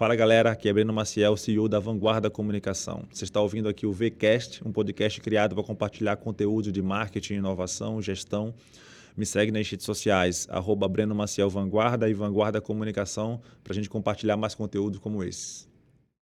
Fala galera, aqui é Breno Maciel, CEO da Vanguarda Comunicação. Você está ouvindo aqui o VCast, um podcast criado para compartilhar conteúdo de marketing, inovação, gestão. Me segue nas redes sociais, arroba Breno Maciel Vanguarda e Vanguarda Comunicação, para a gente compartilhar mais conteúdo como esse.